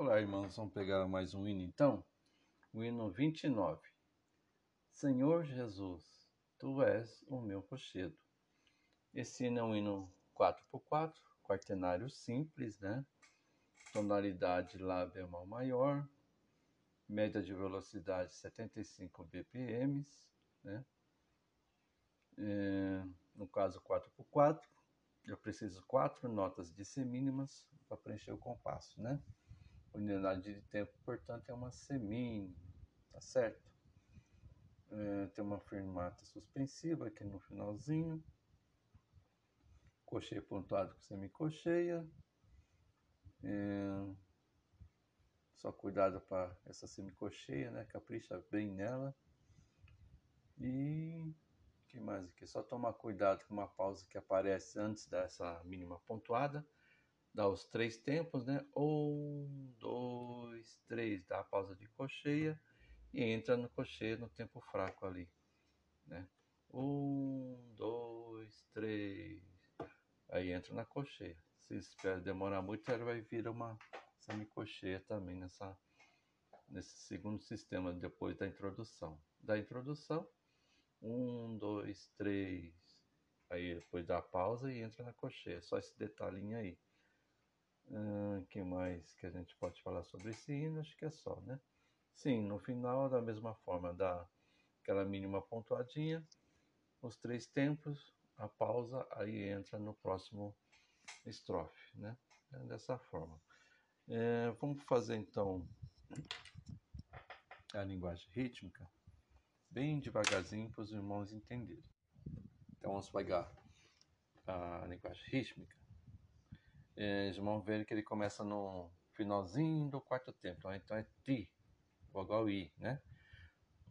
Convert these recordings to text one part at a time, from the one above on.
Olá, irmãos, vamos pegar mais um hino então. O hino 29. Senhor Jesus, tu és o meu rochedo. Esse hino é um hino 4x4, quartenário simples, né? Tonalidade Lá bemol maior, média de velocidade 75 BPM, né? É, no caso 4x4, eu preciso quatro notas de semínimas para preencher o compasso, né? Unidade de tempo, portanto, é uma semínima, tá certo? É, tem uma fermata suspensiva aqui no finalzinho. Cocheia pontuado com semicocheia. É, só cuidado para essa semicocheia, né? Capricha bem nela. E que mais aqui? Só tomar cuidado com uma pausa que aparece antes dessa mínima pontuada dá os três tempos, né? Um, dois, três, dá a pausa de cocheia e entra no cocheia no tempo fraco ali, né? Um, dois, três, aí entra na cocheia. Se espera demorar muito, ele vai vir uma semicocheia também nessa, nesse segundo sistema depois da introdução. Da introdução, um, dois, três, aí depois dá a pausa e entra na cocheia. Só esse detalhinho aí. Que mais que a gente pode falar sobre esse hino? Acho que é só, né? Sim, no final, da mesma forma, dá aquela mínima pontuadinha, os três tempos, a pausa, aí entra no próximo estrofe, né? É dessa forma. É, vamos fazer então a linguagem rítmica, bem devagarzinho para os irmãos entenderem. Então vamos pegar a linguagem rítmica é, eles vão ver que ele começa no finalzinho do quarto tempo. Então é ti, vogal i, né?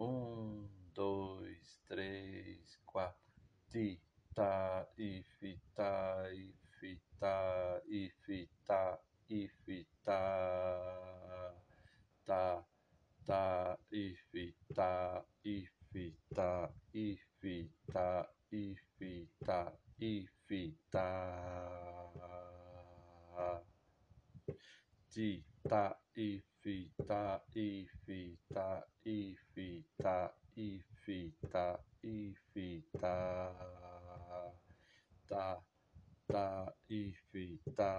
Um, dois, três, quatro. Ti, ta, if, ta, if, ta, if, ta, i fi ta i fi ta ta ta i fi ta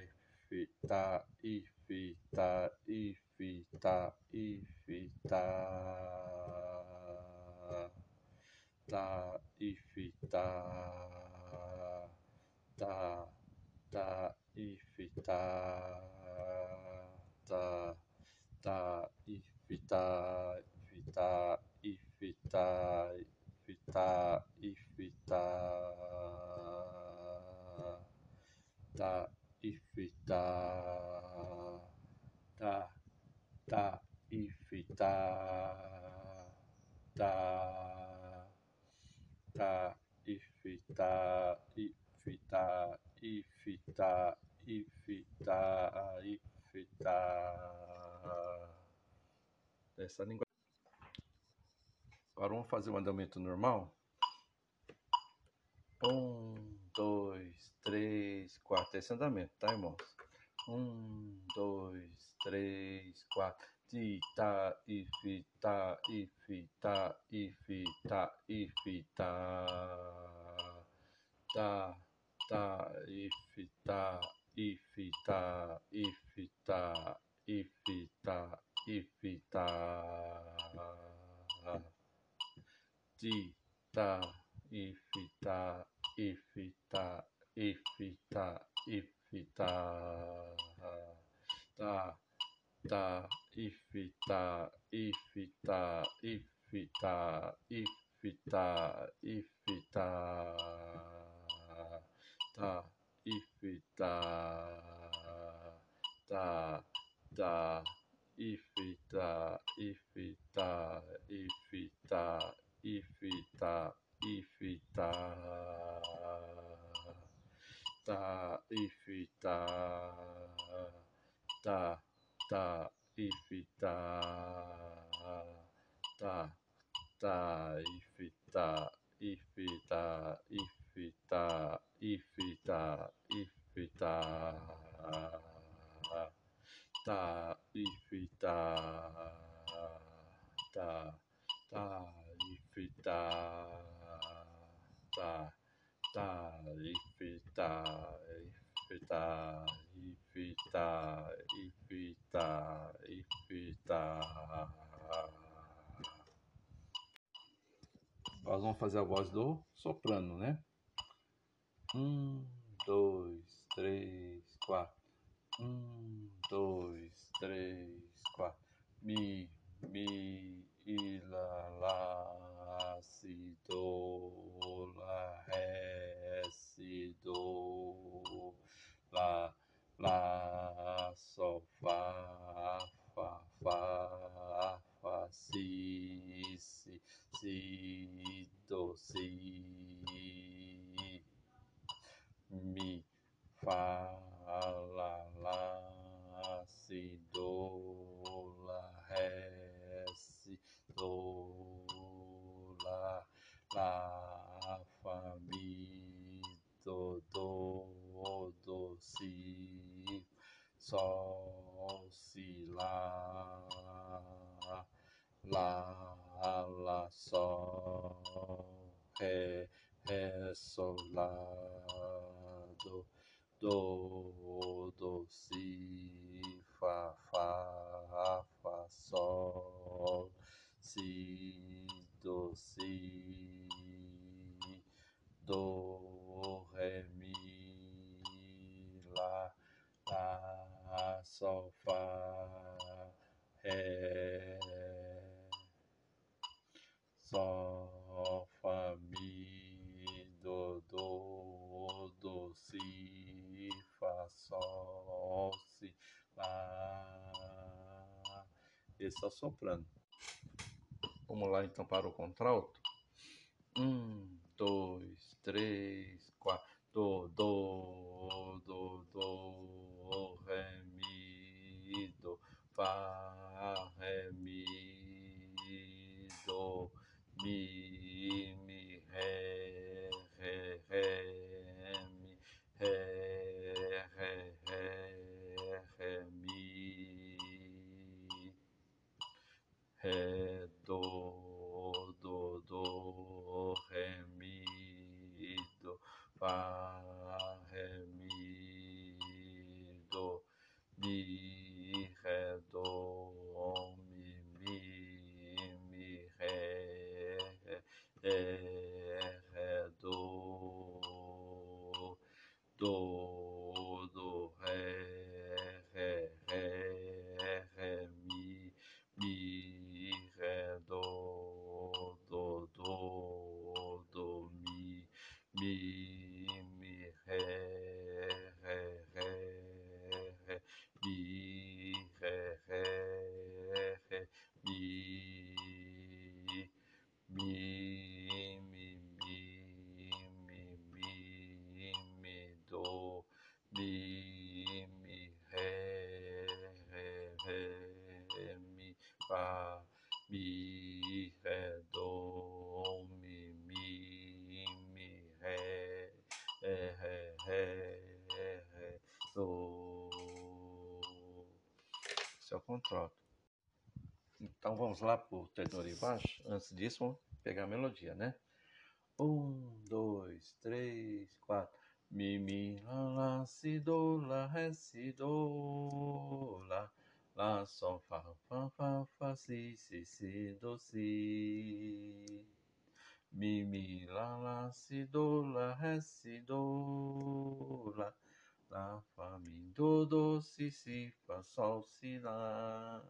i fi ta i fi ta i fi ta i fi ta ta i fi ta ta ta ifita ta ta ifita ifita ifita ifita ifita ta ifita ta ta ifita ta ta ifita ifita ifita ifita, ifita. Essa língua. Agora vamos fazer o um andamento normal. Um, dois, três, quatro. Esse andamento, tá, irmãos? Um, dois, três, quatro. Tita, ifita, ifita, ifita, ifita. Tá, tá, ifita, ifita, ifita, ifita, ifita. Tita, ifita, ifita, ifita, ifita. Ta, ta, ifita, ifita, ifita, ifita, ifita. Ta, ifita ta ta ifita ifita ifita ifita ifita ta ifita ta ta ifita ta ta ifita ifita ifita ifita ifita tá, if, tá, tá, tá, if, tá, tá, tá, if, tá, if, tá, if, tá, if, tá, if, tá. Nós vamos fazer a voz do soprano, né? Um, dois, três, quatro. Um, dois, três, quatro. Mi, mi, i, lá, lá, si, do, sol, ré, ré, sol, lá, do, do, do, si, fá, fá, fá, sol, si, do, si, do, ré, mi, lá, lá, sol, fá, ré, sol, fá, mi, do, do, do, si, fá, sol, si, lá. Esse é o soprano. Vamos lá então para o contralto. Um, dois, três, quatro. Do, do, do, do, ré, mi, do, fá, eh, Então vamos lá para o tenor e baixo. Antes disso, vamos pegar a melodia, né? Um, dois, três, quatro. Mi, mi, lá, lá, si, do, lá, ré, si, do, lá. Lá, sol, fá, fá, fá, fá, si, si, si, do, si. Mi, mi, lá, lá, si, do, lá, ré, si, do, lá. Lá, fá, mi, do, do, si, si, fá, sol, si, lá.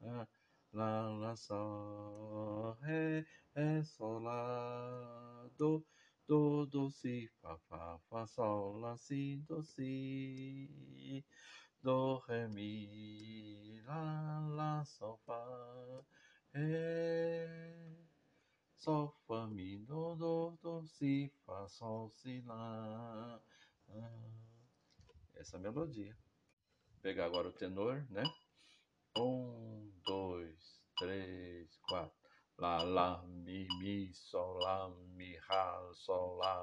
lá lá, lá, sol, ré, ré, sol, lá, do, do, do, si, fá, fá, fá, sol, lá, si, do, si, do, ré, mi, lá, lá, sol, fá, ré, sol, fá, mi, do, do, do, si, fá, sol, si, lá. Essa melodia. Vou pegar agora o tenor, né? tres, cuatro. La, la, mi, mi, sol, la, mi, ha, sol, la,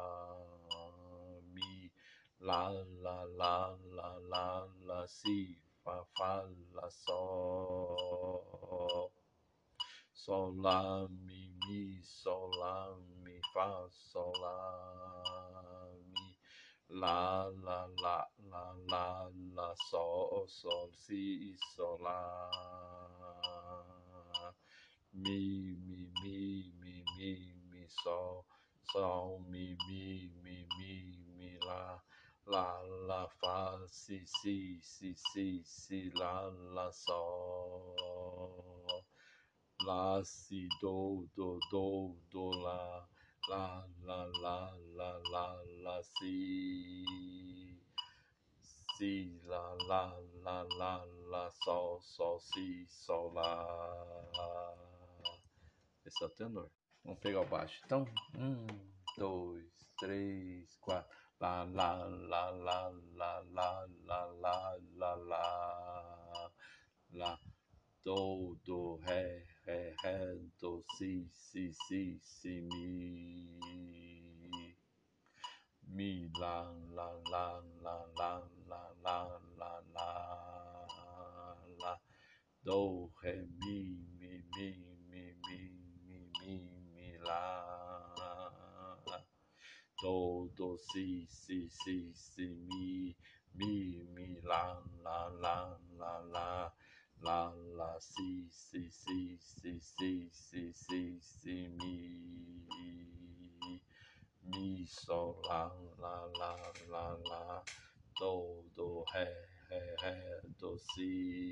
mi. La, la, la, la, la, la, si, fa, fa, la, sol. Sol, la, mi, mi, sol, la, mi, fa, sol, la, mi. La, la, la, la, la, la, sol, sol, si, sol, la. 咪咪咪咪咪咪嗦嗦咪咪咪咪咪啦啦啦发西西西西西啦啦嗦啦西哆哆哆哆啦啦啦啦啦啦啦西西啦啦啦啦啦嗦嗦西嗦啦。Esse é o tenor. Vamos pegar o baixo. Então, um, dois, três, quatro. Lá, lá, lá, lá, lá, lá, lá, lá, lá, lá. Lá. Do, do, ré, ré, ré, do, si, si, si, si, mi. Mi, lá, lá, lá, lá, lá, lá, lá, lá, lá, lá. Do, ré, mi, Do, do, si, si, si, si, mi, mi, mi, lá, lá, lá, lá, lá. Lá, lá, si, si, si, si, si, si, si, si, mi. Mi, sol, lá, lá, lá, lá, lá. Do, do, ré, ré, ré, do, si.